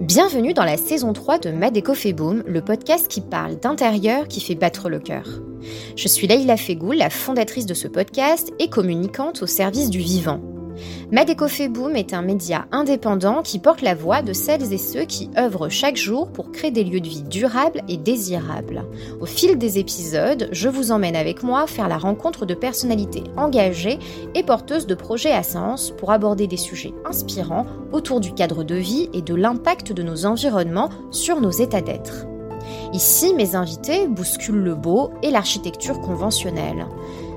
Bienvenue dans la saison 3 de Madeco fait boom, le podcast qui parle d'intérieur qui fait battre le cœur. Je suis Leïla Fegoul, la fondatrice de ce podcast et communicante au service du vivant. Boom est un média indépendant qui porte la voix de celles et ceux qui œuvrent chaque jour pour créer des lieux de vie durables et désirables. Au fil des épisodes, je vous emmène avec moi faire la rencontre de personnalités engagées et porteuses de projets à sens pour aborder des sujets inspirants autour du cadre de vie et de l'impact de nos environnements sur nos états d'être. Ici, mes invités bousculent le beau et l'architecture conventionnelle.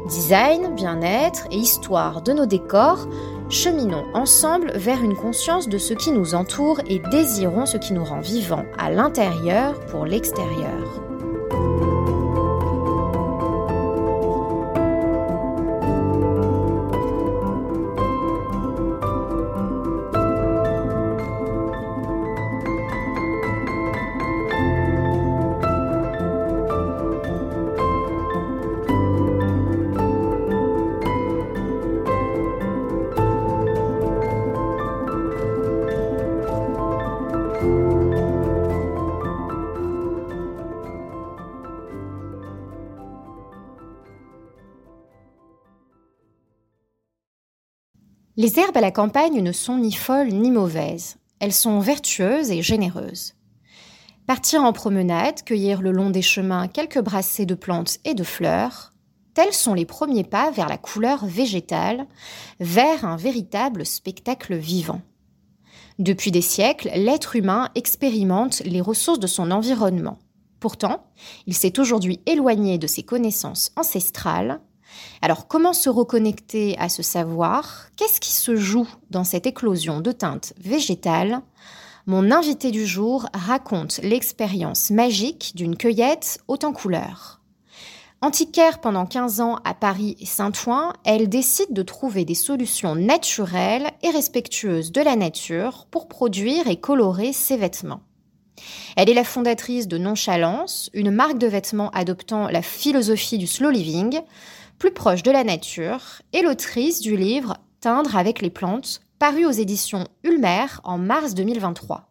Design, bien-être et histoire de nos décors, cheminons ensemble vers une conscience de ce qui nous entoure et désirons ce qui nous rend vivants à l'intérieur pour l'extérieur. Les herbes à la campagne ne sont ni folles ni mauvaises. Elles sont vertueuses et généreuses. Partir en promenade, cueillir le long des chemins quelques brassées de plantes et de fleurs, tels sont les premiers pas vers la couleur végétale, vers un véritable spectacle vivant. Depuis des siècles, l'être humain expérimente les ressources de son environnement. Pourtant, il s'est aujourd'hui éloigné de ses connaissances ancestrales alors comment se reconnecter à ce savoir? Qu'est-ce qui se joue dans cette éclosion de teintes végétales? Mon invité du jour raconte l'expérience magique d'une cueillette haute en couleurs. Antiquaire pendant 15 ans à Paris et Saint-Ouen, elle décide de trouver des solutions naturelles et respectueuses de la nature pour produire et colorer ses vêtements. Elle est la fondatrice de Nonchalance, une marque de vêtements adoptant la philosophie du slow living, plus proche de la nature, et l'autrice du livre Teindre avec les plantes, paru aux éditions Ulmer en mars 2023.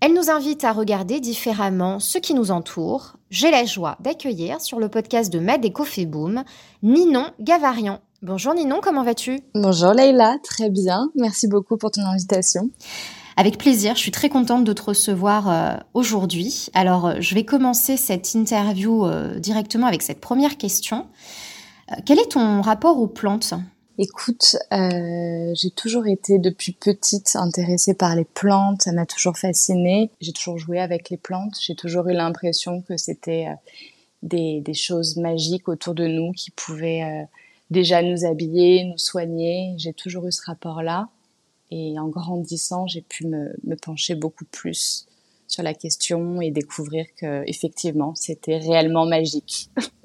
Elle nous invite à regarder différemment ce qui nous entoure. J'ai la joie d'accueillir sur le podcast de Mad Boom Ninon Gavarian. Bonjour Ninon, comment vas-tu? Bonjour Leïla, très bien. Merci beaucoup pour ton invitation. Avec plaisir, je suis très contente de te recevoir euh, aujourd'hui. Alors, euh, je vais commencer cette interview euh, directement avec cette première question. Quel est ton rapport aux plantes? Écoute, j'ai toujours été depuis petite intéressée par les plantes, ça m'a toujours fascinée. J'ai toujours joué avec les plantes, j'ai toujours eu l'impression que c'était des, des, choses magiques autour de nous qui pouvaient déjà nous habiller, nous soigner. J'ai toujours eu ce rapport-là. Et en grandissant, j'ai pu me, me, pencher beaucoup plus sur la question et découvrir que effectivement, c'était réellement magique.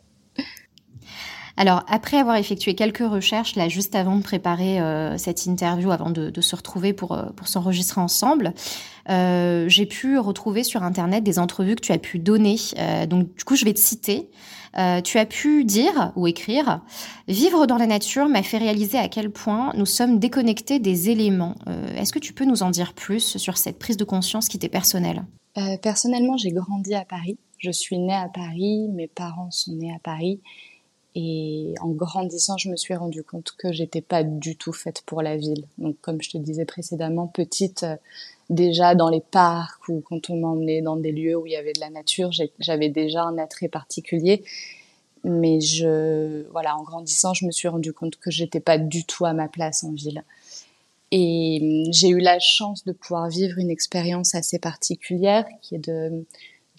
Alors, après avoir effectué quelques recherches, là, juste avant de préparer euh, cette interview, avant de, se retrouver pour, euh, pour s'enregistrer ensemble, euh, j'ai pu retrouver sur Internet des entrevues que tu as pu donner. Donc, du coup, je vais te citer. Tu as pu dire ou écrire Vivre dans la nature m'a fait réaliser à quel point nous sommes déconnectés des éléments. Est-ce que tu peux nous en dire plus sur cette prise de conscience qui t'est personnelle? Personnellement, j'ai grandi à Paris. Je suis née à Paris, mes parents sont nés à Paris. Et en grandissant, je me suis rendu compte que j'étais pas du tout faite pour la ville. Donc, comme je te disais précédemment, petite, déjà dans les parcs ou quand on m'emmenait dans des lieux où il y avait de la nature, j'avais déjà un attrait particulier. Mais je, voilà, en grandissant, je me suis rendu compte que j'étais pas du tout à ma place en ville. Et hum, j'ai eu la chance de pouvoir vivre une expérience assez particulière, qui est de,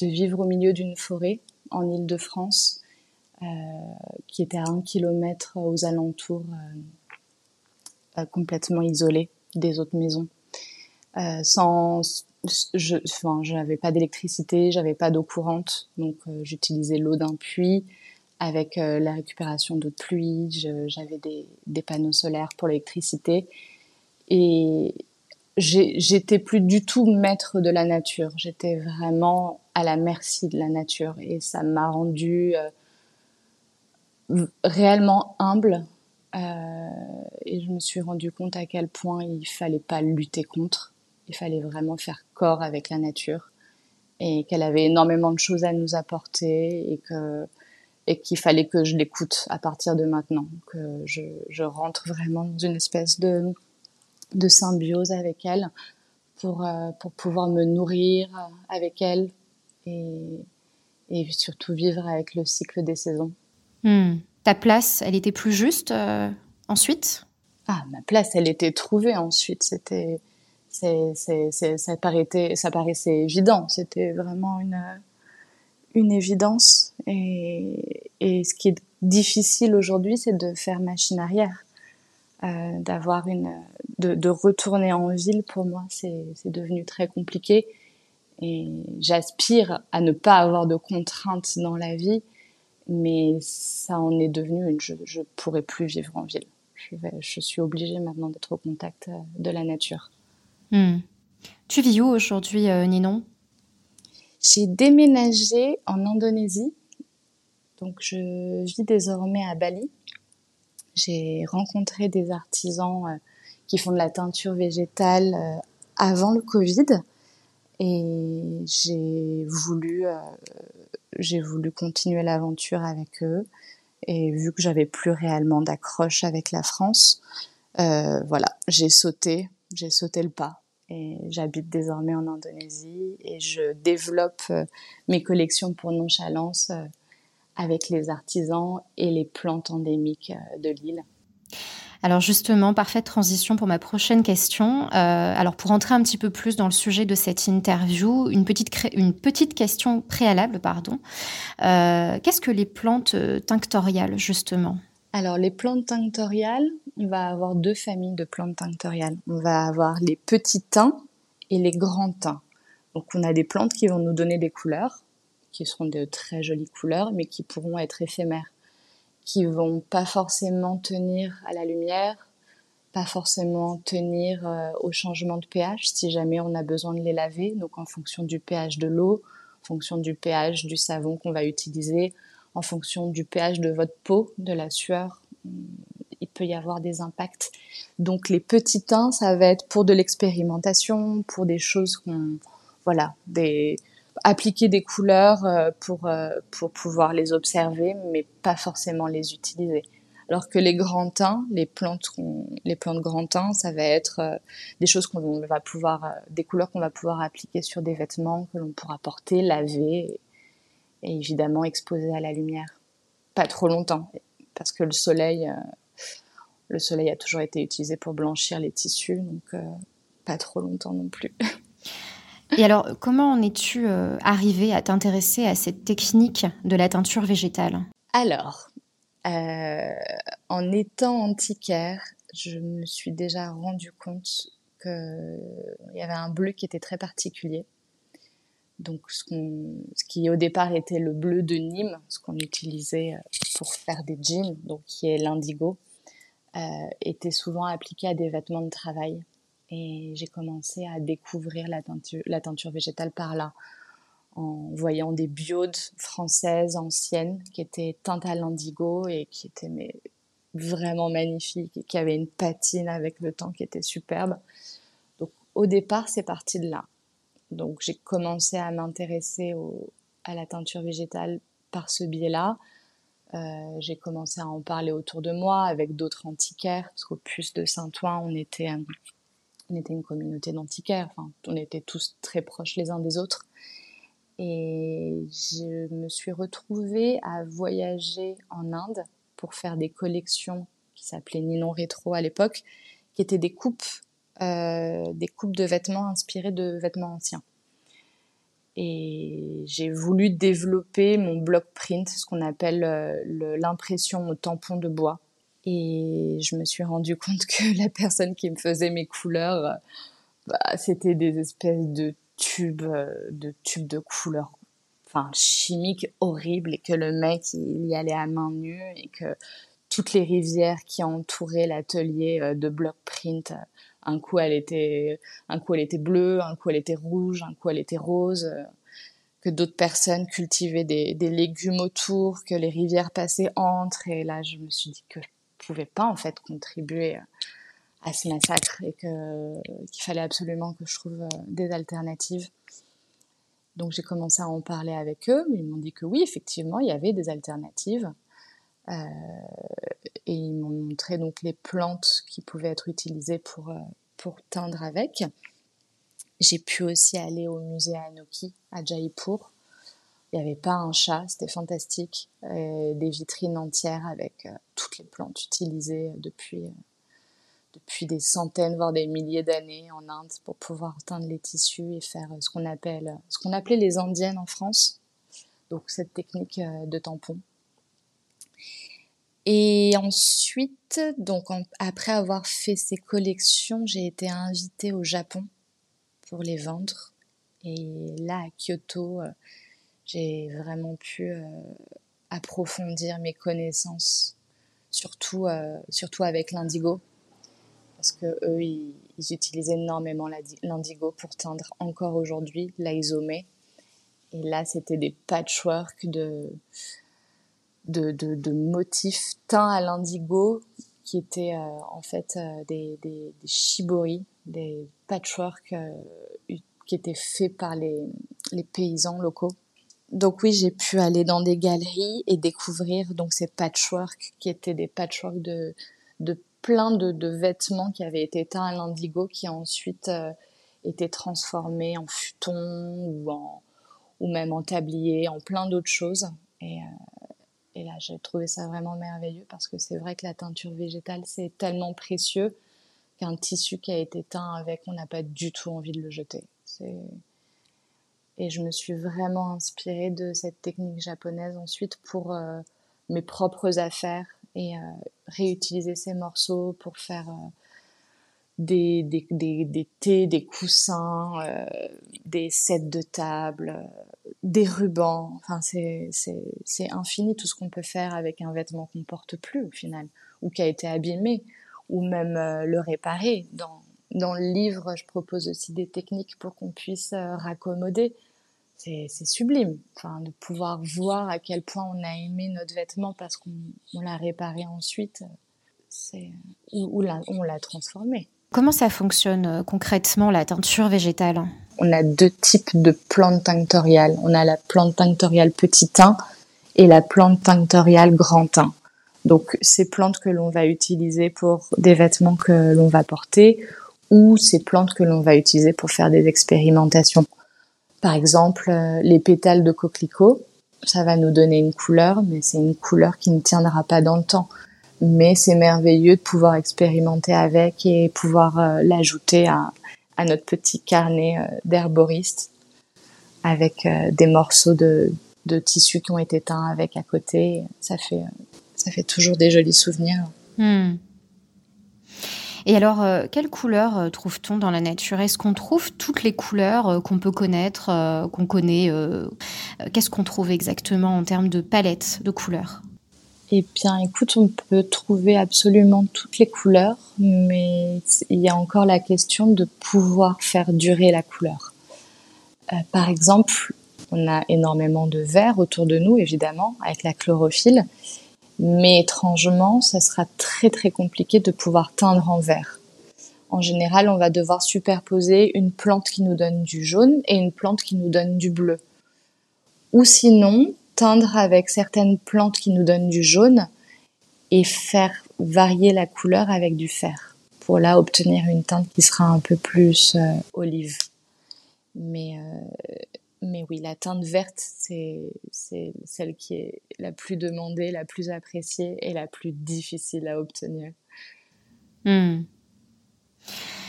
vivre au milieu d'une forêt en Île-de-France, euh, qui était à un kilomètre aux alentours, euh, euh complètement isolée des autres maisons. Euh, sans je enfin n'avais pas d'électricité j'avais pas d'eau courante donc euh, j'utilisais l'eau d'un puits. Avec euh, la récupération de pluie j'avais des, panneaux solaires pour l'électricité. Et j'étais plus du tout maître de la nature. J'étais vraiment à la merci de la nature. Et ça m'a rendu réellement humble. Euh, et je me suis rendu compte à quel point il fallait pas lutter contre. Il fallait vraiment faire corps avec la nature et qu'elle avait énormément de choses à nous apporter et que et qu'il fallait que je l'écoute à partir de maintenant, que je, je, rentre vraiment dans une espèce de, de symbiose avec elle pour, euh, pour pouvoir me nourrir avec elle et, et surtout vivre avec le cycle des saisons. Hmm. Ta place, elle était plus juste euh, ensuite? Ah, ma place, elle était trouvée ensuite. C'était, ça, paraissait, ça paraissait évident. C'était vraiment une, une évidence. Et, ce qui est difficile aujourd'hui, c'est de faire machine arrière. Euh, d'avoir une, de, de, retourner en ville, pour moi, c'est devenu très compliqué. Et j'aspire à ne pas avoir de contraintes dans la vie mais ça en est devenu une. Je ne pourrais plus vivre en ville. Je, vais, je suis obligée maintenant d'être au contact euh, de la nature. Hmm. Tu vis où aujourd'hui, euh, Ninon? J'ai déménagé en Indonésie. Donc, je vis désormais à Bali. J'ai rencontré des artisans euh, qui font de la teinture végétale avant le Covid. Et j'ai voulu j'ai voulu continuer l'aventure avec eux. Et vu que j'avais plus réellement d'accroche avec la France, euh, voilà, j'ai sauté, j'ai sauté le pas. Et j'habite désormais en Indonésie et je développe euh, mes collections pour nonchalance euh, avec les artisans et les plantes endémiques de l'île. Alors justement, parfaite transition pour ma prochaine question. Euh, alors pour entrer un petit peu plus dans le sujet de cette interview, une petite, une petite question préalable, pardon. Euh, qu'est-ce que les plantes euh, tinctoriales justement? Alors les plantes tinctoriales, on va avoir deux familles de plantes tinctoriales. On va avoir les petits teints et les grands teints. Donc on a des plantes qui vont nous donner des couleurs, qui seront de très jolies couleurs, mais qui pourront être éphémères qui vont pas forcément tenir à la lumière, pas forcément tenir euh, au changement de pH si jamais on a besoin de les laver. Donc en fonction du pH de l'eau, en fonction du pH du savon qu'on va utiliser, en fonction du pH de votre peau, de la sueur, il peut y avoir des impacts. Donc les petits teints, ça va être pour de l'expérimentation, pour des choses qu'on, voilà, des, appliquer des couleurs euh, pour, euh, pour pouvoir les observer, mais pas forcément les utiliser. Alors que les grands teints, les plantes, les plantes grands teints, ça va être euh, des choses qu'on va pouvoir, des couleurs qu'on va pouvoir appliquer sur des vêtements que l'on pourra porter, laver et, évidemment exposer à la lumière. Pas trop longtemps, parce que le soleil, le soleil a toujours été utilisé pour blanchir les tissus, donc pas trop longtemps non plus. Et alors, comment en es-tu euh, arrivé à t'intéresser à cette technique de la teinture végétale? Alors, euh, en étant antiquaire, je me suis déjà rendu compte qu'il y avait un bleu qui était très particulier. Donc, ce, ce, qui au départ était le bleu de Nîmes, ce qu'on utilisait euh, pour faire des jeans, donc qui est l'indigo, était souvent appliqué à des vêtements de travail. Et j'ai commencé à découvrir la teinture, végétale par là, en voyant des biodes françaises anciennes qui étaient teintes à l'indigo et qui étaient mais, vraiment magnifiques et qui avaient une patine avec le temps qui était superbe. Donc au départ, c'est parti de là. Donc j'ai commencé à m'intéresser à la teinture végétale par ce biais-là. Euh, j'ai commencé à en parler autour de moi avec d'autres antiquaires, parce qu'au Puce de Saint-Ouen, on était on était une communauté d'antiquaires, enfin, on était tous très proches les uns des autres. Et je me suis retrouvée à voyager en Inde pour faire des collections qui s'appelaient Ninon Rétro à l'époque, qui étaient des coupes, euh, des coupes de vêtements inspirées de vêtements anciens. Et j'ai voulu développer mon block print, ce qu'on appelle euh, l'impression au tampon de bois. Et je me suis rendu compte que la personne qui me faisait mes couleurs, euh, bah, c'était des espèces de tubes, euh, de tubes de couleurs, enfin chimiques horribles, et que le mec il y allait à main nue et que toutes les rivières qui entouraient l'atelier euh, de block print, un coup elle était, un coup elle était bleue, un coup elle était rouge, un coup elle était rose, que d'autres personnes cultivaient des, des, légumes autour, que les rivières passaient entre. Et là, je me suis dit que pouvais pas en fait contribuer à ce massacre et qu'il fallait absolument que je trouve euh, des alternatives. Donc j'ai commencé à en parler avec eux, ils m'ont dit que oui, effectivement, il y avait des alternatives. Euh, et ils m'ont montré donc les plantes qui pouvaient être utilisées pour, euh, pour teindre avec. J'ai pu aussi aller au musée Anoki à Jaipur. Il n'y avait pas un chat, c'était fantastique. des vitrines entières avec toutes les plantes utilisées depuis, depuis des centaines, voire des milliers d'années en Inde pour pouvoir teindre les tissus et faire ce qu'on appelle, ce qu'on appelait les indiennes en France. Donc cette technique euh, de tampon. Et ensuite, donc après avoir fait ces collections, j'ai été invitée au Japon pour les vendre. Et là, à Kyoto, euh, j'ai vraiment pu euh, approfondir mes connaissances, surtout, surtout avec l'indigo, parce que eux, ils, utilisent énormément l'indigo pour teindre encore aujourd'hui l'isomé. Et là, c'était des patchworks de, de, motifs teints à l'indigo qui étaient euh, en fait euh, des, des, des, shibori, des patchworks euh, qui étaient faits par les paysans locaux. Donc oui, j'ai pu aller dans des galeries et découvrir donc ces patchworks qui étaient des patchworks de, de plein de, vêtements qui avaient été teints à l'indigo qui ensuite euh, été transformés en futon ou, en, ou même en tablier, en plein d'autres choses. Et, euh, et là, j'ai trouvé ça vraiment merveilleux parce que c'est vrai que la teinture végétale, c'est tellement précieux qu'un tissu qui a été teint avec, on n'a pas du tout envie de le jeter. Et je me suis vraiment inspirée de cette technique japonaise ensuite pour euh, mes propres affaires et euh, réutiliser ces morceaux pour faire euh, des, des, thés, des coussins, des sets de table, des rubans. Enfin, c'est, c'est, infini tout ce qu'on peut faire avec un vêtement qu'on ne porte plus au final, ou qui a été abîmé, ou même le réparer. Dans, dans le livre, je propose aussi des techniques pour qu'on puisse raccommoder c'est sublime. Enfin, de pouvoir voir à quel point on a aimé notre vêtement parce qu'on l'a réparé ensuite, c'est ou, on l'a transformé. Comment ça fonctionne euh, concrètement la teinture végétale? On a deux types de plantes tinctoriales. On a la plante tinctoriale petit teint et la plante tinctoriale grand teint. Donc, ces plantes que l'on va utiliser pour des vêtements que l'on va porter ou ces plantes que l'on va utiliser pour faire des expérimentations. Par exemple, euh, les pétales de coquelicot, ça va nous donner une couleur, mais c'est une couleur qui ne tiendra pas dans le temps. Mais c'est merveilleux de pouvoir expérimenter avec et pouvoir euh, l'ajouter à, notre petit carnet euh, d'herboriste avec des morceaux de, de tissu qui ont été teints avec à côté. Ça fait, ça fait toujours des jolis souvenirs. Hmm. Et alors, euh, quelles couleurs euh, trouve-t-on dans la nature? Est-ce qu'on trouve toutes les couleurs euh, qu'on peut connaître, qu'on connaît Qu'est-ce qu'on trouve exactement en termes de palette de couleurs? Eh bien, écoute, on peut trouver absolument toutes les couleurs, mais il y a encore la question de pouvoir faire durer la couleur. par exemple, on a énormément de vert autour de nous, évidemment, avec la chlorophylle, mais étrangement, ça sera très très compliqué de pouvoir teindre en vert. En général, on va devoir superposer une plante qui nous donne du jaune et une plante qui nous donne du bleu. Ou sinon, teindre avec certaines plantes qui nous donnent du jaune et faire varier la couleur avec du fer pour là obtenir une teinte qui sera un peu plus euh, olive. Mais euh, mais oui, la teinte verte, c'est celle qui est la plus demandée, la plus appréciée et la plus difficile à obtenir. Hmm.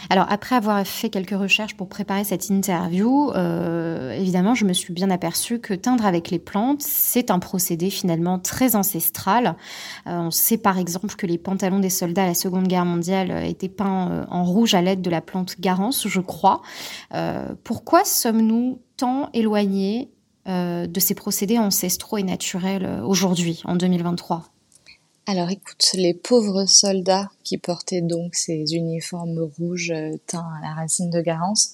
Alors, après avoir fait quelques recherches pour préparer cette interview, euh, évidemment, je me suis bien aperçue que teindre avec les plantes, c'est un procédé finalement très ancestral. Euh, on sait par exemple que les pantalons des soldats à la Seconde Guerre mondiale étaient peints euh, en rouge à l'aide de la plante garance, je crois. pourquoi sommes-nous tant éloignés de ces procédés ancestraux et naturels aujourd'hui, en 2023 alors écoute, les pauvres soldats qui portaient donc ces uniformes rouges euh, teints à la racine de Garance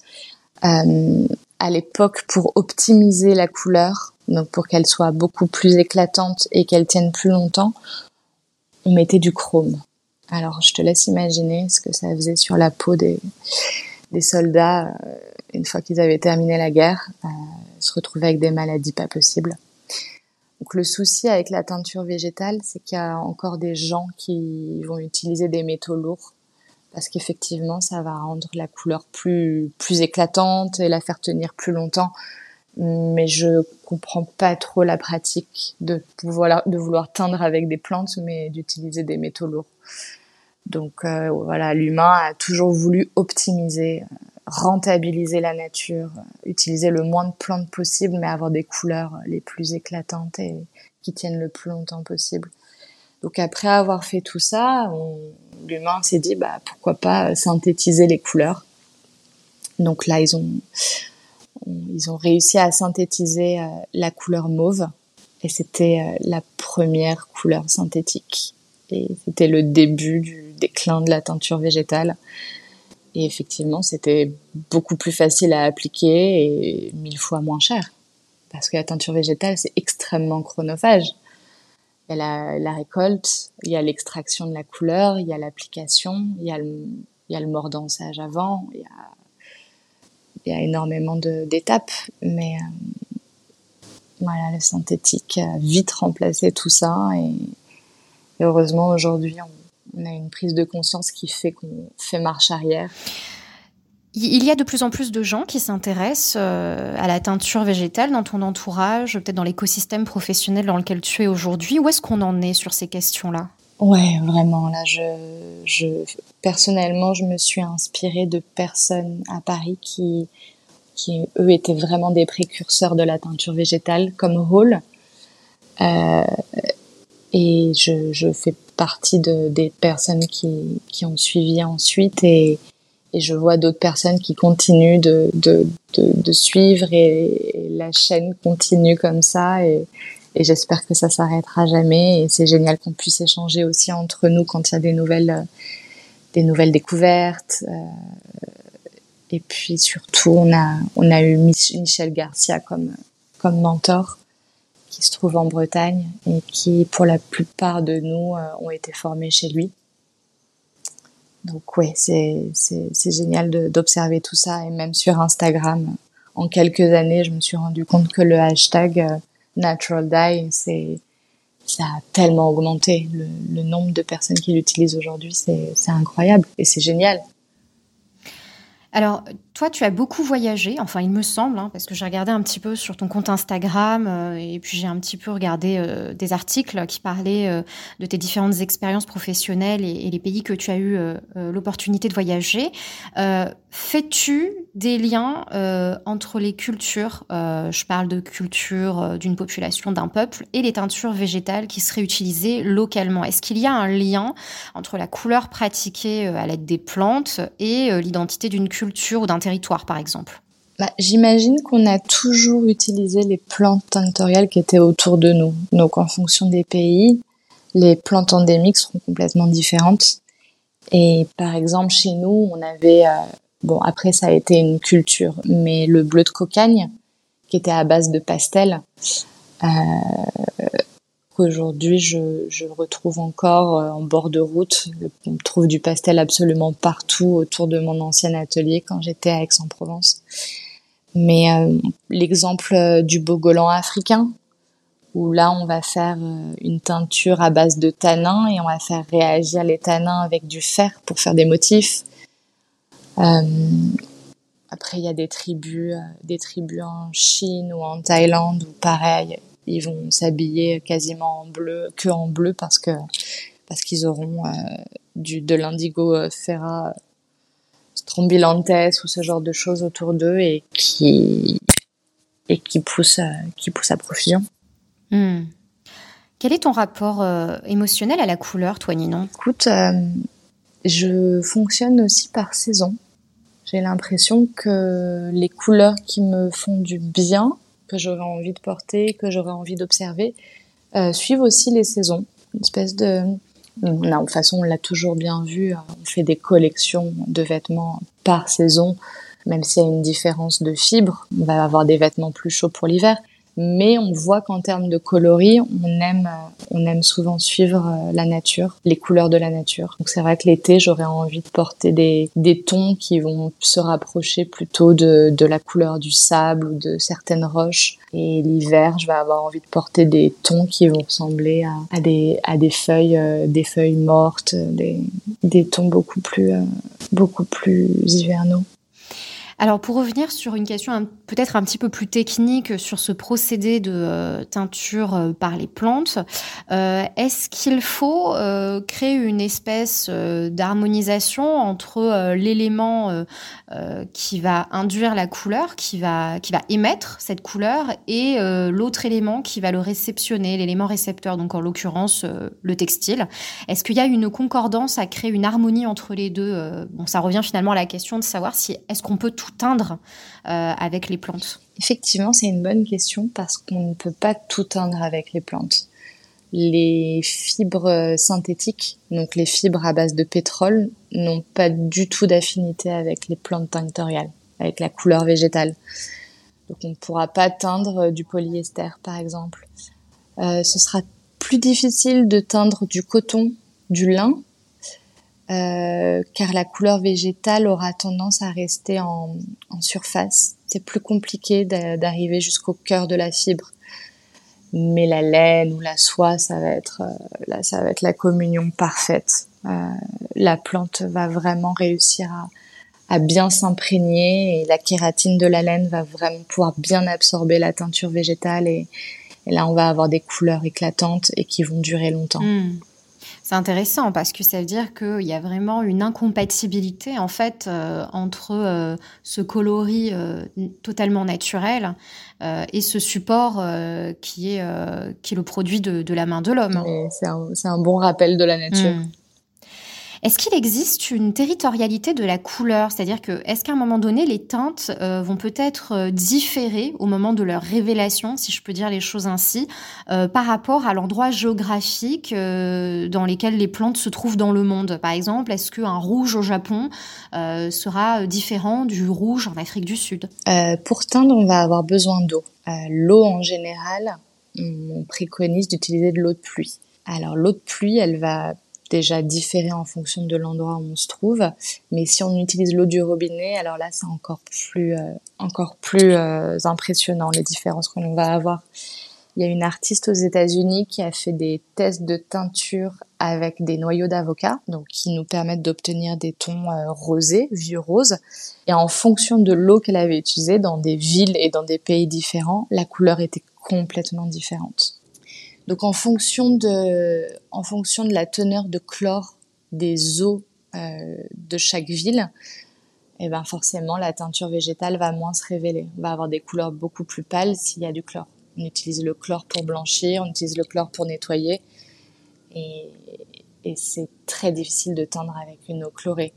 euh, à l'époque, pour optimiser la couleur, donc pour qu'elle soit beaucoup plus éclatante et qu'elle tienne plus longtemps, on mettait du chrome. Alors, je te laisse imaginer ce que ça faisait sur la peau des, des soldats euh, une fois qu'ils avaient terminé la guerre, euh, se retrouvaient avec des maladies pas possibles. Donc le souci avec la teinture végétale, c'est qu'il y a encore des gens qui vont utiliser des métaux lourds parce qu'effectivement, ça va rendre la couleur plus plus éclatante et la faire tenir plus longtemps. Mais je comprends pas trop la pratique de vouloir teindre avec des plantes, mais d'utiliser des métaux lourds. Donc euh, voilà, l'humain a toujours voulu optimiser, rentabiliser la nature, utiliser le moins de plantes possible, mais avoir des couleurs les plus éclatantes et qui tiennent le plus longtemps possible. Donc après avoir fait tout ça, l'humain s'est dit bah pourquoi pas synthétiser les couleurs. Donc là ils ont ils ont réussi à synthétiser euh, la couleur mauve et c'était euh, la première couleur synthétique et c'était le début du déclin de la teinture végétale. Et effectivement, c'était beaucoup plus facile à appliquer et mille fois moins cher. Parce que la teinture végétale, c'est extrêmement chronophage. Il y a la, récolte, il y a l'extraction de la couleur, il y a l'application, il, y a le, mordançage avant, il y a, il y a énormément d'étapes. Mais euh, voilà, le synthétique a vite remplacé tout ça. Et, et heureusement, aujourd'hui, on, on a une prise de conscience qui fait qu'on fait marche arrière. Il y a de plus en plus de gens qui s'intéressent euh, à la teinture végétale dans ton entourage, peut-être dans l'écosystème professionnel dans lequel tu es aujourd'hui. Où est-ce qu'on en est sur ces questions-là? Ouais, vraiment. Là, je, je, personnellement, je me suis inspirée de personnes à Paris qui, qui eux, étaient vraiment des précurseurs de la teinture végétale, comme Hall. Euh, et je, je fais partie de, des personnes qui, qui ont suivi ensuite et, et je vois d'autres personnes qui continuent de, de, de, suivre et, la chaîne continue comme ça et, et j'espère que ça s'arrêtera jamais et c'est génial qu'on puisse échanger aussi entre nous quand il y a des nouvelles des nouvelles découvertes euh, et puis surtout on a on a eu Michel Garcia comme comme mentor qui se trouve en Bretagne et qui, pour la plupart de nous, euh, ont été formés chez lui. Donc oui, c'est génial d'observer tout ça et même sur Instagram, en quelques années, je me suis rendu compte que le hashtag euh, Natural Dye, ça a tellement augmenté. Le, le nombre de personnes qui l'utilisent aujourd'hui, c'est incroyable et c'est génial. Alors, toi, tu as beaucoup voyagé, enfin, il me semble, hein, parce que j'ai regardé un petit peu sur ton compte Instagram euh, et puis j'ai un petit peu regardé euh, des articles qui parlaient euh, de tes différentes expériences professionnelles et, les pays que tu as eu l'opportunité de voyager. Fais-tu des liens entre les cultures, je parle de culture d'une population, d'un peuple, et les teintures végétales qui seraient utilisées localement? Est-ce qu'il y a un lien entre la couleur pratiquée à l'aide des plantes et l'identité d'une culture ou d'un territoire, par exemple bah, J'imagine qu'on a toujours utilisé les plantes tinctoriales qui étaient autour de nous. Donc, en fonction des pays, les plantes endémiques seront complètement différentes. Et par exemple, chez nous, on avait, euh, bon, après, ça a été une culture, mais le bleu de cocagne, qui était à base de pastel, euh, qu'aujourd'hui je, je retrouve encore euh, en bord de route. On trouve du pastel absolument partout autour de mon ancien atelier quand j'étais à Aix-en-Provence. Mais euh, l'exemple euh, du bogolan africain, où là on va faire une teinture à base de tanins et on va faire réagir les tanins avec du fer pour faire des motifs. Après il y a des tribus, des tribus en Chine ou en Thaïlande où pareil, ils vont s'habiller quasiment en bleu, que en bleu parce que parce qu'ils auront euh, du de l'indigo euh, ferra strombilantes ou ce genre de choses autour d'eux et qui et qui poussent euh, qui poussent à profusion. Hmm. Quel est ton rapport émotionnel à la couleur, toi, Ninon? Écoute, je fonctionne aussi par saison. J'ai l'impression que les couleurs qui me font du bien que j'aurais envie de porter, que j'aurais envie d'observer, euh, suivent aussi les saisons. Une espèce de... de toute façon, on l'a toujours bien vu, hein. on fait des collections de vêtements par saison. même s'il y a une différence de fibres. On va avoir des vêtements plus chauds pour l'hiver, mais on voit qu'en termes de coloris, on aime, on aime souvent suivre euh, la nature, les couleurs de la nature. Donc c'est vrai que l'été, j'aurais envie de porter des, des tons qui vont se rapprocher plutôt de, de la couleur du sable ou de certaines roches. Et l'hiver, je vais avoir envie de porter des tons qui vont ressembler à, à des, à des feuilles, euh, des feuilles mortes, des, des tons beaucoup plus, euh, beaucoup plus hivernaux. Alors pour revenir sur une question peut-être un petit peu plus technique sur ce procédé de euh, teinture euh, par les plantes, euh, est-ce qu'il faut créer une espèce d'harmonisation entre l'élément qui va induire la couleur, qui va, qui va émettre cette couleur, et l'autre élément qui va le réceptionner, l'élément récepteur, donc en l'occurrence le textile? Est-ce qu'il y a une concordance à créer une harmonie entre les deux Bon, ça revient finalement à la question de savoir si est-ce qu'on peut tout teindre euh, avec les plantes Effectivement, c'est une bonne question parce qu'on ne peut pas tout teindre avec les plantes. Les fibres synthétiques, donc les fibres à base de pétrole, n'ont pas du tout d'affinité avec les plantes tinctoriales, avec la couleur végétale. Donc on ne pourra pas teindre du polyester, par exemple. Euh, ce sera plus difficile de teindre du coton, du lin, euh, car la couleur végétale aura tendance à rester en, surface. C'est plus compliqué d'arriver jusqu'au cœur de la fibre. Mais la laine ou la soie, ça va être, euh, la communion parfaite. Euh, la plante va vraiment réussir à, bien s'imprégner et la kératine de la laine va vraiment pouvoir bien absorber la teinture végétale et, là on va avoir des couleurs éclatantes et qui vont durer longtemps. Hmm. C'est intéressant parce que ça veut dire qu'il y a vraiment une incompatibilité en fait euh, entre euh, ce coloris euh, totalement naturel et ce support qui, est, qui est le produit de, la main de l'homme. C'est un, bon rappel de la nature. Hmm. Est-ce qu'il existe une territorialité de la couleur? C'est-à-dire que, est-ce qu'à un moment donné, les teintes euh, vont peut-être euh, différer au moment de leur révélation, si je peux dire les choses ainsi, euh, par rapport à l'endroit géographique dans lequel les plantes se trouvent dans le monde? Par exemple, est-ce qu'un rouge au Japon sera différent du rouge en Afrique du Sud? Pour teindre, on va avoir besoin d'eau. l'eau, en général, on préconise d'utiliser de l'eau de pluie. Alors l'eau de pluie, elle va déjà différé en fonction de l'endroit où on se trouve. Mais si on utilise l'eau du robinet, alors là, c'est encore plus, euh, encore plus euh, impressionnant les différences qu'on va avoir. Il y a une artiste aux États-Unis qui a fait des tests de teinture avec des noyaux d'avocat, donc qui nous permettent d'obtenir des tons euh, rosés, vieux roses. Et en fonction de l'eau qu'elle avait utilisée dans des villes et dans des pays différents, la couleur était complètement différente. Donc en fonction de, en fonction de la teneur de chlore des eaux euh, de chaque ville, et eh ben forcément la teinture végétale va moins se révéler, va avoir des couleurs beaucoup plus pâles s'il y a du chlore. On utilise le chlore pour blanchir, on utilise le chlore pour nettoyer, et, et c'est très difficile de teindre avec une eau chlorée.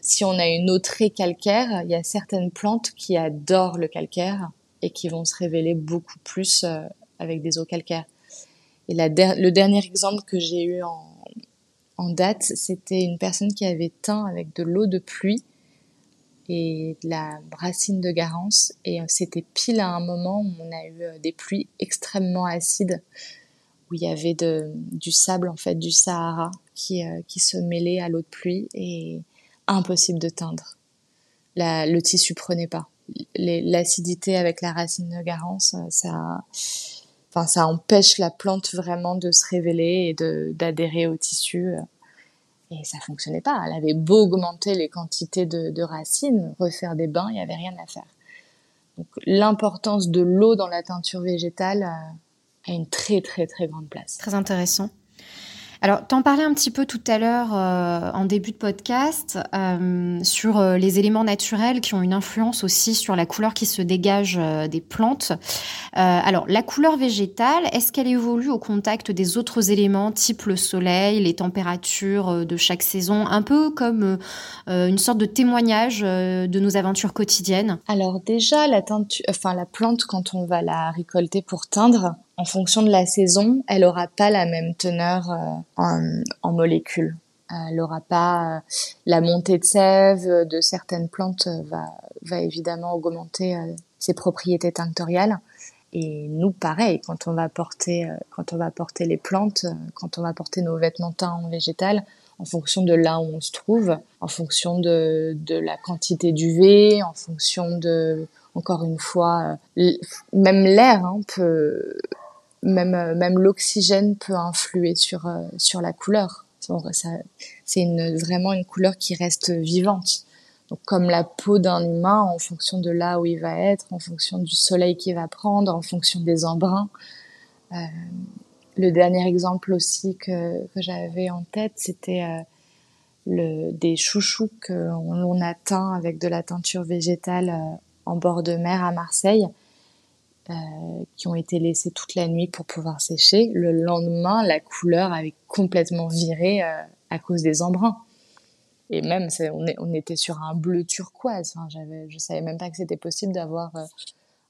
Si on a une eau très calcaire, il y a certaines plantes qui adorent le calcaire et qui vont se révéler beaucoup plus euh, avec des eaux calcaires. Et le dernier exemple que j'ai eu en, date, c'était une personne qui avait teint avec de l'eau de pluie et de la racine de garance. Et euh, c'était pile à un moment où on a eu euh, des pluies extrêmement acides, où il y avait du sable, en fait, du Sahara, qui, euh, qui se mêlait à l'eau de pluie et impossible de teindre. le tissu prenait pas. L'acidité avec la racine de garance, ça enfin, ça empêche la plante vraiment de se révéler et d'adhérer au tissu. Euh. Et ça fonctionnait pas. Elle avait beau augmenter les quantités de, racines, refaire des bains, il n'y avait rien à faire. Donc l'importance de l'eau dans la teinture végétale euh, a une très très très grande place. Très intéressant. Alors, t'en parlais un petit peu tout à l'heure euh, en début de podcast euh, sur euh, les éléments naturels qui ont une influence aussi sur la couleur qui se dégage des plantes. alors, la couleur végétale, est-ce qu'elle évolue au contact des autres éléments, type le soleil, les températures de chaque saison, un peu comme une sorte de témoignage de nos aventures quotidiennes Alors déjà, la, enfin, la plante, quand on va la récolter pour teindre, en fonction de la saison, elle aura pas la même teneur euh, en, molécules. elle n'aura pas la montée de sève de certaines plantes va, va évidemment augmenter ses propriétés tinctoriales. Et nous, pareil, quand on va porter, quand on va porter les plantes, quand on va porter nos vêtements teints en végétal, en fonction de là où on se trouve, en fonction de, de la quantité d'UV, en fonction de, encore une fois, même l'air hein, peut, même, même l'oxygène peut influer sur, sur la couleur. C'est vraiment une couleur qui reste vivante. Comme la peau d'un humain, en fonction de là où il va être, en fonction du soleil qu'il va prendre, en fonction des embruns. Euh, le dernier exemple aussi que, que j'avais en tête, c'était euh, des chouchous qu'on a teint avec de la teinture végétale euh, en bord de mer à Marseille, euh, qui ont été laissés toute la nuit pour pouvoir sécher. Le lendemain, la couleur avait complètement viré euh, à cause des embruns. Et même, on, est, on, était sur un bleu turquoise. Enfin, je savais même pas que c'était possible d'avoir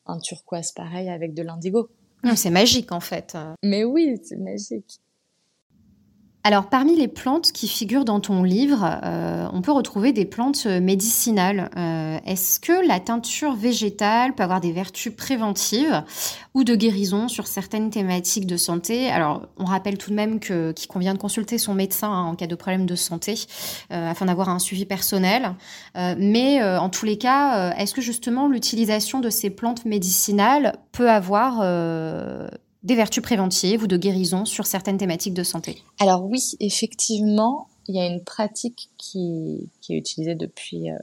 un turquoise pareil avec de l'indigo. C'est magique en fait. Mais oui, c'est magique. Alors, parmi les plantes qui figurent dans ton livre, euh, on peut retrouver des plantes médicinales. Euh, est-ce que la teinture végétale peut avoir des vertus préventives ou de guérison sur certaines thématiques de santé? Alors, on rappelle tout de même qu'il convient de consulter son médecin hein, en cas de problème de santé euh, afin d'avoir un suivi personnel. mais en tous les cas, est-ce que justement l'utilisation de ces plantes médicinales peut avoir des vertus préventives ou de guérison sur certaines thématiques de santé. Alors oui, effectivement, il y a une pratique qui, est utilisée depuis, euh,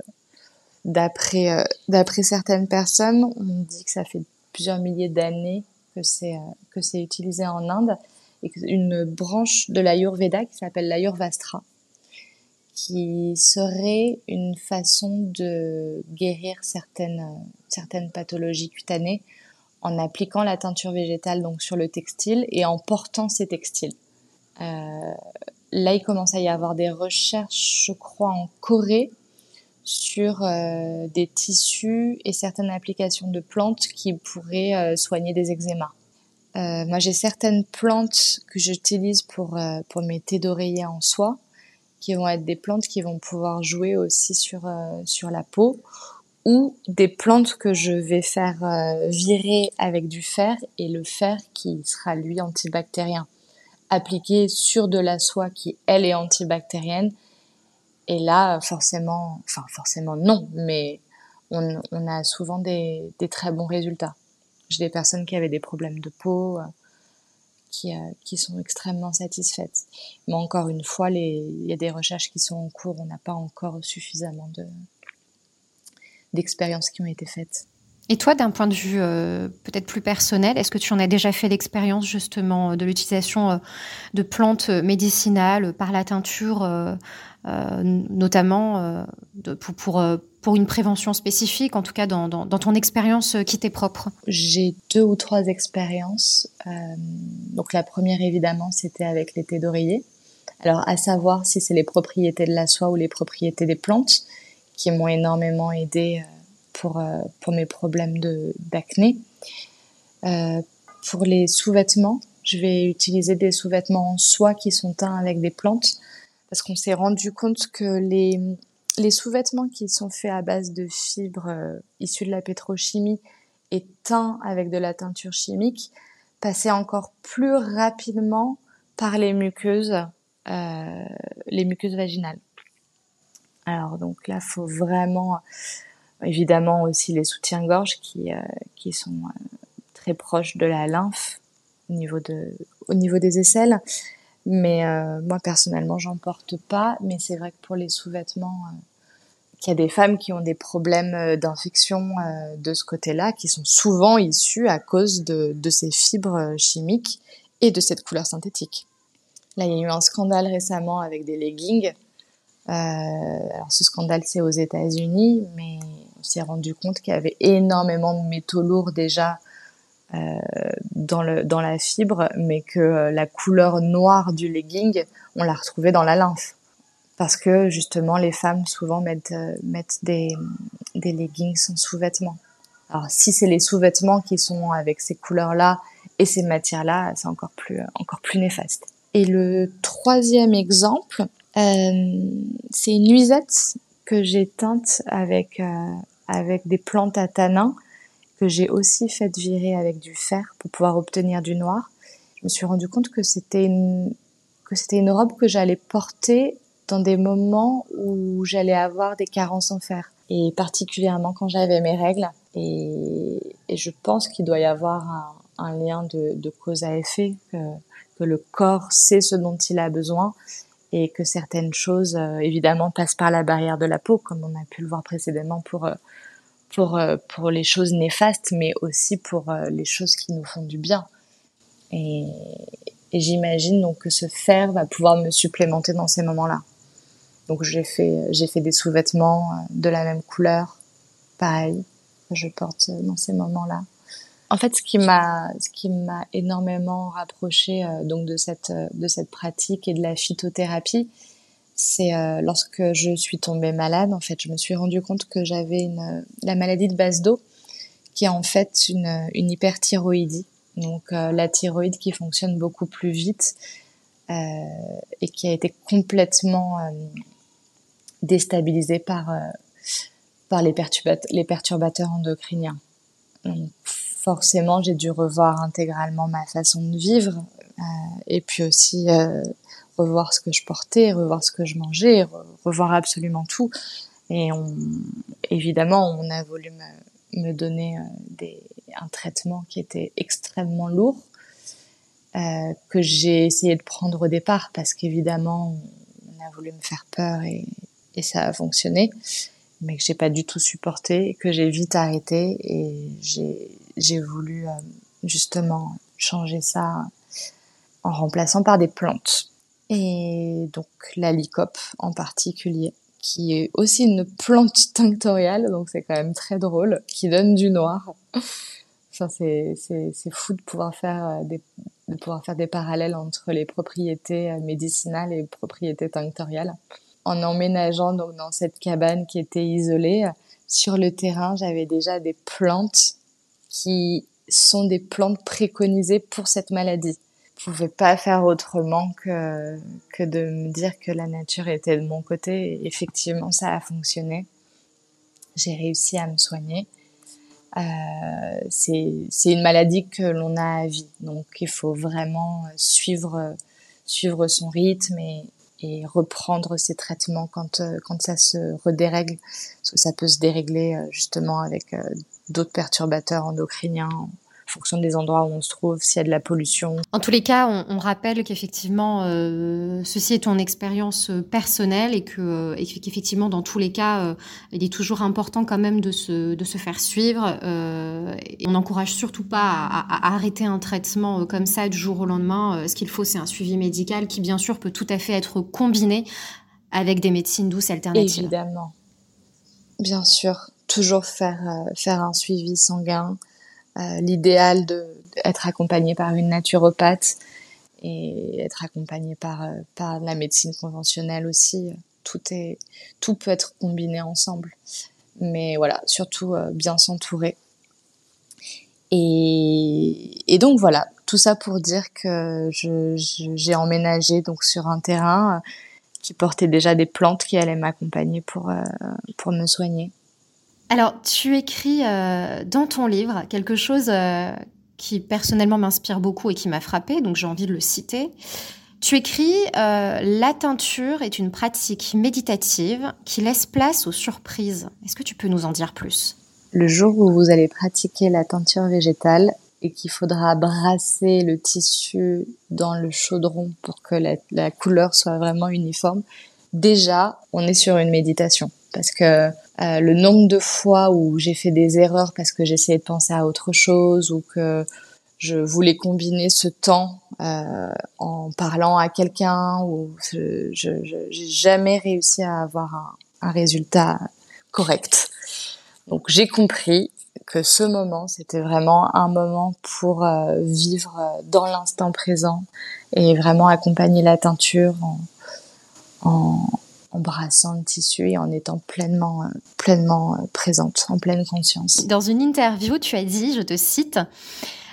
d'après, euh, d'après certaines personnes, on dit que ça fait plusieurs milliers d'années que c'est, euh, utilisé en Inde, et une branche de l'Ayurveda qui s'appelle l'Ayurvastra, qui serait une façon de guérir certaines, certaines pathologies cutanées en appliquant la teinture végétale donc sur le textile et en portant ces textiles. Euh, là, il commence à y avoir des recherches, je crois, en Corée sur euh, des tissus et certaines applications de plantes qui pourraient euh, soigner des eczémas. Euh, moi, j'ai certaines plantes que j'utilise pour, euh, pour mes thés d'oreiller en soie, qui vont être des plantes qui vont pouvoir jouer aussi sur, sur la peau ou des plantes que je vais faire euh, virer avec du fer et le fer qui sera lui antibactérien. Appliqué sur de la soie qui elle est antibactérienne. Et là forcément enfin forcément non mais on, a souvent des, des, très bons résultats. J'ai des personnes qui avaient des problèmes de peau euh, qui, euh, qui sont extrêmement satisfaites. Mais encore une fois il y a des recherches qui sont en cours. On n'a pas encore suffisamment de d'expériences qui ont été faites. Et toi, d'un point de vue euh, peut-être plus personnel, est-ce que tu en as déjà fait l'expérience justement de l'utilisation euh, de plantes médicinales par la teinture, euh, notamment de, pour, pour, pour, une prévention spécifique, en tout cas dans, dans, dans ton expérience qui t'est propre? J'ai deux ou trois expériences. donc la première, évidemment, c'était avec l'été d'oreiller. Alors à savoir si c'est les propriétés de la soie ou les propriétés des plantes qui m'ont énormément aidé euh, pour, euh, pour mes problèmes d'acné. Euh, pour les sous-vêtements, je vais utiliser des sous-vêtements en soie qui sont teints avec des plantes parce qu'on s'est rendu compte que les, les sous-vêtements qui sont faits à base de fibres issues de la pétrochimie et teints avec de la teinture chimique passaient encore plus rapidement par les muqueuses, les muqueuses vaginales. Alors donc là, faut vraiment, évidemment aussi les soutiens-gorge qui, euh, qui sont euh, très proches de la lymphe au niveau, de, au niveau des aisselles. Mais euh, moi personnellement, j'en porte pas. Mais c'est vrai que pour les sous-vêtements, qu'il y a des femmes qui ont des problèmes d'infection de ce côté-là, qui sont souvent issus à cause de, de ces fibres chimiques et de cette couleur synthétique. Là, il y a eu un scandale récemment avec des leggings alors ce scandale, c'est aux États-Unis, mais on s'est rendu compte qu'il y avait énormément de métaux lourds déjà euh, dans, le, dans la fibre, mais que euh, la couleur noire du legging, on l'a retrouvée dans la lymphe. Parce que justement, les femmes souvent mettent, mettent des, des leggings sans sous-vêtements. Alors si c'est les sous-vêtements qui sont avec ces couleurs-là et ces matières-là, c'est encore plus, encore plus néfaste. Et le troisième exemple, C'est une nuisette que j'ai teinte avec, avec des plantes à tanin que j'ai aussi fait virer avec du fer pour pouvoir obtenir du noir. Je me suis rendu compte que c'était une, que c'était une robe que j'allais porter dans des moments où j'allais avoir des carences en fer. Et particulièrement quand j'avais mes règles. Et, je pense qu'il doit y avoir un, lien de, cause à effet, que, le corps sait ce dont il a besoin et que certaines choses, euh, évidemment, passent par la barrière de la peau, comme on a pu le voir précédemment pour, euh, pour, euh, pour les choses néfastes, mais aussi pour les choses qui nous font du bien. Et, et j'imagine donc que ce fer va pouvoir me supplémenter dans ces moments-là. Donc j'ai fait j'ai fait des sous-vêtements de la même couleur, pareil, je porte dans ces moments-là. En fait, ce qui m'a ce qui m'a énormément rapproché euh, donc de cette de cette pratique et de la phytothérapie, c'est euh, lorsque je suis tombée malade. En fait, je me suis rendu compte que j'avais la maladie de base d'eau, qui est en fait une une hyperthyroïdie donc euh, la thyroïde qui fonctionne beaucoup plus vite euh, et qui a été complètement euh, déstabilisée par par les, perturbateurs, les perturbateurs endocriniens. Forcément, j'ai dû revoir intégralement ma façon de vivre et puis aussi revoir ce que je portais, revoir ce que je mangeais, revoir absolument tout. Et évidemment, on a voulu me, donner des, un traitement qui était extrêmement lourd, euh, que j'ai essayé de prendre au départ parce qu'évidemment, on a voulu me faire peur et, et ça a fonctionné, mais que j'ai pas du tout supporté, que j'ai vite arrêté et j'ai voulu euh, justement changer ça en remplaçant par des plantes. Et donc la lycope en particulier, qui est aussi une plante tinctoriale, donc c'est quand même très drôle, qui donne du noir c'est, c'est, fou de pouvoir faire euh, des, de pouvoir faire des parallèles entre les propriétés euh, médicinales et propriétés tinctoriales. En emménageant donc dans cette cabane qui était isolée, sur le terrain, j'avais déjà des plantes qui sont des plantes préconisées pour cette maladie. Je pouvais pas faire autrement que, que de me dire que la nature était de mon côté. Et effectivement, ça a fonctionné. J'ai réussi à me soigner. Euh, c'est une maladie que l'on a à vie. Donc il faut vraiment suivre, suivre son rythme et, et reprendre ses traitements quand, euh, quand ça se redérègle. Parce que ça peut se dérégler euh, justement avec d'autres perturbateurs endocriniens fonction des endroits où on se trouve, s'il y a de la pollution. En tous les cas, on, rappelle qu'effectivement, euh, ceci est ton expérience euh, personnelle et que euh, qu'effectivement, dans tous les cas, il est toujours important quand même de se, de se faire suivre. et on n'encourage surtout pas à, arrêter un traitement comme ça du jour au lendemain. ce qu'il faut, c'est un suivi médical qui, bien sûr, peut tout à fait être combiné avec des médecines douces alternatives. Évidemment. Bien sûr, toujours faire, faire un suivi sanguin, euh, l'idéal de être accompagné par une naturopathe et être accompagné par euh, par la médecine conventionnelle aussi. Tout est tout peut être combiné ensemble, mais voilà, surtout euh, bien s'entourer. Et, et, donc voilà, tout ça pour dire que j'ai je, emménagé donc sur un terrain qui portait déjà des plantes qui allaient m'accompagner pour pour me soigner. Alors, tu écris euh, dans ton livre quelque chose euh, qui personnellement m'inspire beaucoup et qui m'a frappé, donc j'ai envie de le citer. Tu écris euh, La teinture est une pratique méditative qui laisse place aux surprises. Est-ce que tu peux nous en dire plus? Le jour où vous allez pratiquer la teinture végétale et qu'il faudra brasser le tissu dans le chaudron pour que la couleur soit vraiment uniforme, déjà, on est sur une méditation parce que euh, le nombre de fois où j'ai fait des erreurs parce que j'essayais de penser à autre chose ou que je voulais combiner ce temps euh, en parlant à quelqu'un ou je, j'ai jamais réussi à avoir un, résultat correct. Donc j'ai compris que ce moment c'était vraiment un moment pour euh, vivre dans l'instant présent et vraiment accompagner la teinture en, embrassant le tissu et en étant pleinement, euh, pleinement euh, présente, en pleine conscience. Dans une interview, tu as dit, je te cite,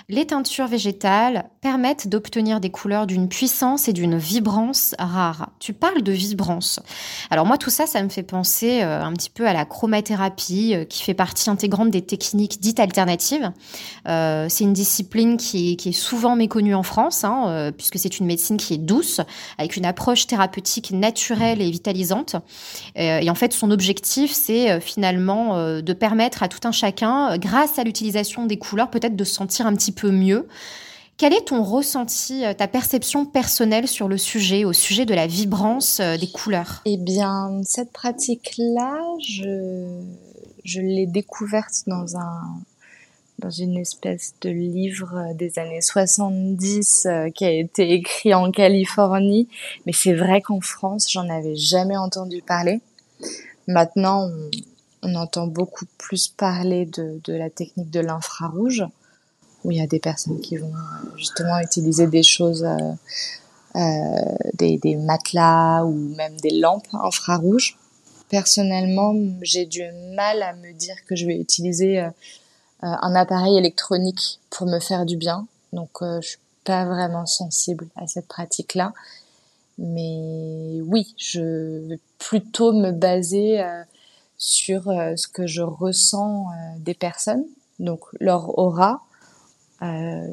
les teintures végétales permettent d'obtenir des couleurs d'une puissance et d'une vibrance rares. Tu parles de vibrance. Alors moi, tout ça, ça me fait penser euh, un petit peu à la chromathérapie, euh, qui fait partie intégrante des techniques dites alternatives. Euh, c'est une discipline qui est, souvent méconnue en France, hein, puisque c'est une médecine qui est douce, avec une approche thérapeutique naturelle et vitalisante. et en fait, son objectif, c'est finalement de permettre à tout un chacun, grâce à l'utilisation des couleurs, peut-être de se sentir un petit peu mieux. Quel est ton ressenti, euh, ta perception personnelle sur le sujet, au sujet de la vibrance euh, des couleurs? Eh bien, cette pratique-là, je, l'ai découverte dans un dans une espèce de livre des années 70 euh, qui a été écrit en Californie. Mais c'est vrai qu'en France, j'en avais jamais entendu parler. Maintenant, on, on entend beaucoup plus parler de, de la technique de l'infrarouge où il y a des personnes qui vont euh, justement utiliser des choses, euh, euh, des, matelas ou même des lampes infrarouges. Personnellement, j'ai du mal à me dire que je vais utiliser un appareil électronique pour me faire du bien. Donc, je suis pas vraiment sensible à cette pratique-là. Mais oui, je vais plutôt me baser sur ce que je ressens des personnes, donc leur aura,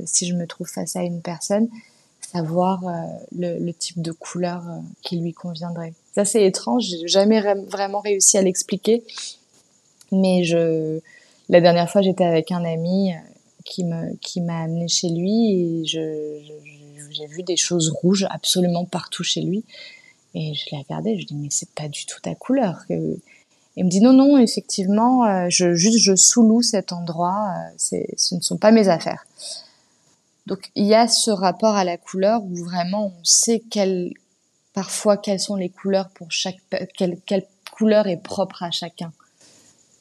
si je me trouve face à une personne, savoir euh, le, type de couleur euh, qui lui conviendrait. Ça c'est étrange, j'ai jamais vraiment réussi à l'expliquer, mais je la dernière fois j'étais avec un ami qui me qui m'a amené chez lui et je, j'ai vu des choses rouges absolument partout chez lui et je l'ai regardé, je dis mais c'est pas du tout ta couleur. Il me dit non, non, effectivement, euh, je, juste je sous-loue cet endroit, euh, ce ne sont pas mes affaires. Donc il y a ce rapport à la couleur où vraiment on sait quelle, parfois quelles sont les couleurs pour chaque, quelle, quelle couleur est propre à chacun.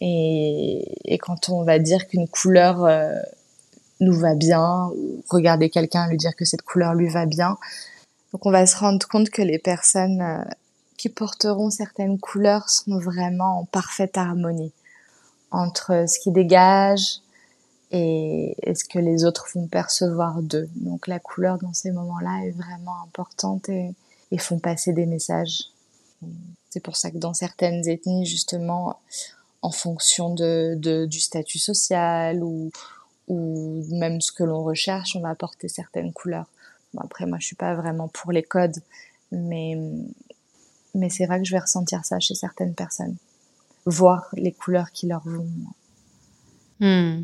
Et, et quand on va dire qu'une couleur euh, nous va bien, ou regarder quelqu'un lui dire que cette couleur lui va bien, donc on va se rendre compte que les personnes qui porteront certaines couleurs sont vraiment en parfaite harmonie entre ce qui dégage et, ce que les autres font percevoir d'eux. Donc la couleur dans ces moments-là est vraiment importante et, font passer des messages. C'est pour ça que dans certaines ethnies, justement, en fonction de, du statut social ou, ou même ce que l'on recherche, on va apporter certaines couleurs. après, moi, je suis pas vraiment pour les codes, mais mais c'est vrai que je vais ressentir ça chez certaines personnes. Voir les couleurs qui leur vont. Hmm.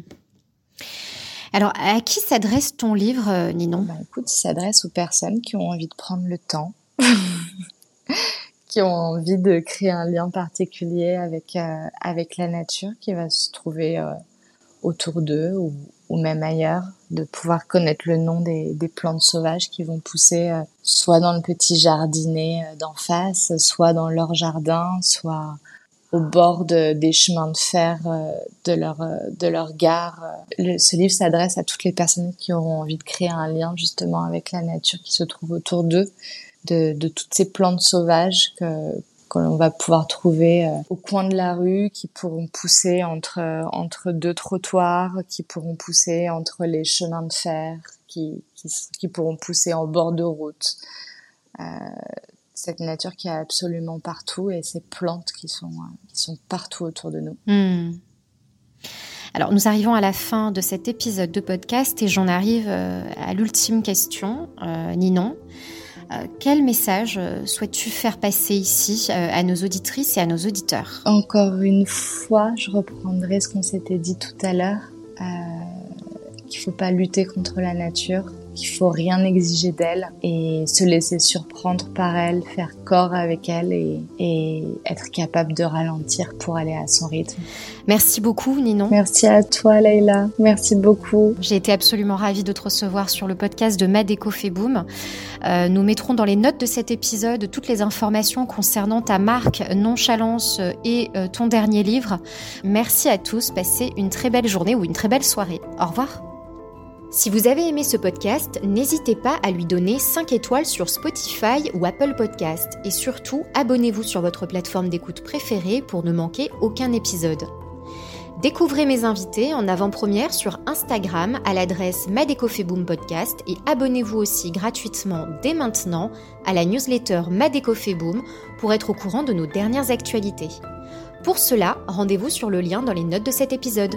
Alors, à qui s'adresse ton livre, euh, Ninon? Bah, Écoute, il s'adresse aux personnes qui ont envie de prendre le temps, qui ont envie de créer un lien particulier avec, euh, avec la nature qui va se trouver euh, autour d'eux ou, ou même ailleurs, de pouvoir connaître le nom des, des plantes sauvages qui vont pousser euh, soit dans le petit jardinet euh, d'en face, soit dans leur jardin, soit au bord de, des chemins de fer euh, de leur de leur gare. ce livre s'adresse à toutes les personnes qui auront envie de créer un lien justement avec la nature qui se trouve autour d'eux, de, de toutes ces plantes sauvages que que l'on va pouvoir trouver euh, au coin de la rue, qui pourront pousser entre entre deux trottoirs, qui pourront pousser entre les chemins de fer, qui qui, pourront pousser en bord de route. Euh, cette nature qui est absolument partout et ces plantes qui sont qui sont partout autour de nous. Hmm. Alors nous arrivons à la fin de cet épisode de podcast et j'en arrive euh, à l'ultime question, euh, Ninon. Euh, quel message euh, souhaites-tu faire passer ici euh, à nos auditrices et à nos auditeurs? Encore une fois, je reprendrai ce qu'on s'était dit tout à l'heure, qu'il ne faut pas lutter contre la nature, qu'il faut rien exiger d'elle et se laisser surprendre par elle, faire corps avec elle et, et, être capable de ralentir pour aller à son rythme. Merci beaucoup Ninon. Merci à toi Leïla, merci beaucoup. J'ai été absolument ravie de te recevoir sur le podcast de Madeco Feboom. Euh, nous mettrons dans les notes de cet épisode toutes les informations concernant ta marque Nonchalance et euh, ton dernier livre. Merci à tous, passez une très belle journée ou une très belle soirée. Au revoir. Si vous avez aimé ce podcast, n'hésitez pas à lui donner 5 étoiles sur Spotify ou Apple Podcast et surtout abonnez-vous sur votre plateforme d'écoute préférée pour ne manquer aucun épisode. Découvrez mes invités en avant-première sur Instagram à l'adresse Madecofeboom Podcast et abonnez-vous aussi gratuitement dès maintenant à la newsletter Madecofeboom pour être au courant de nos dernières actualités. Pour cela, rendez-vous sur le lien dans les notes de cet épisode.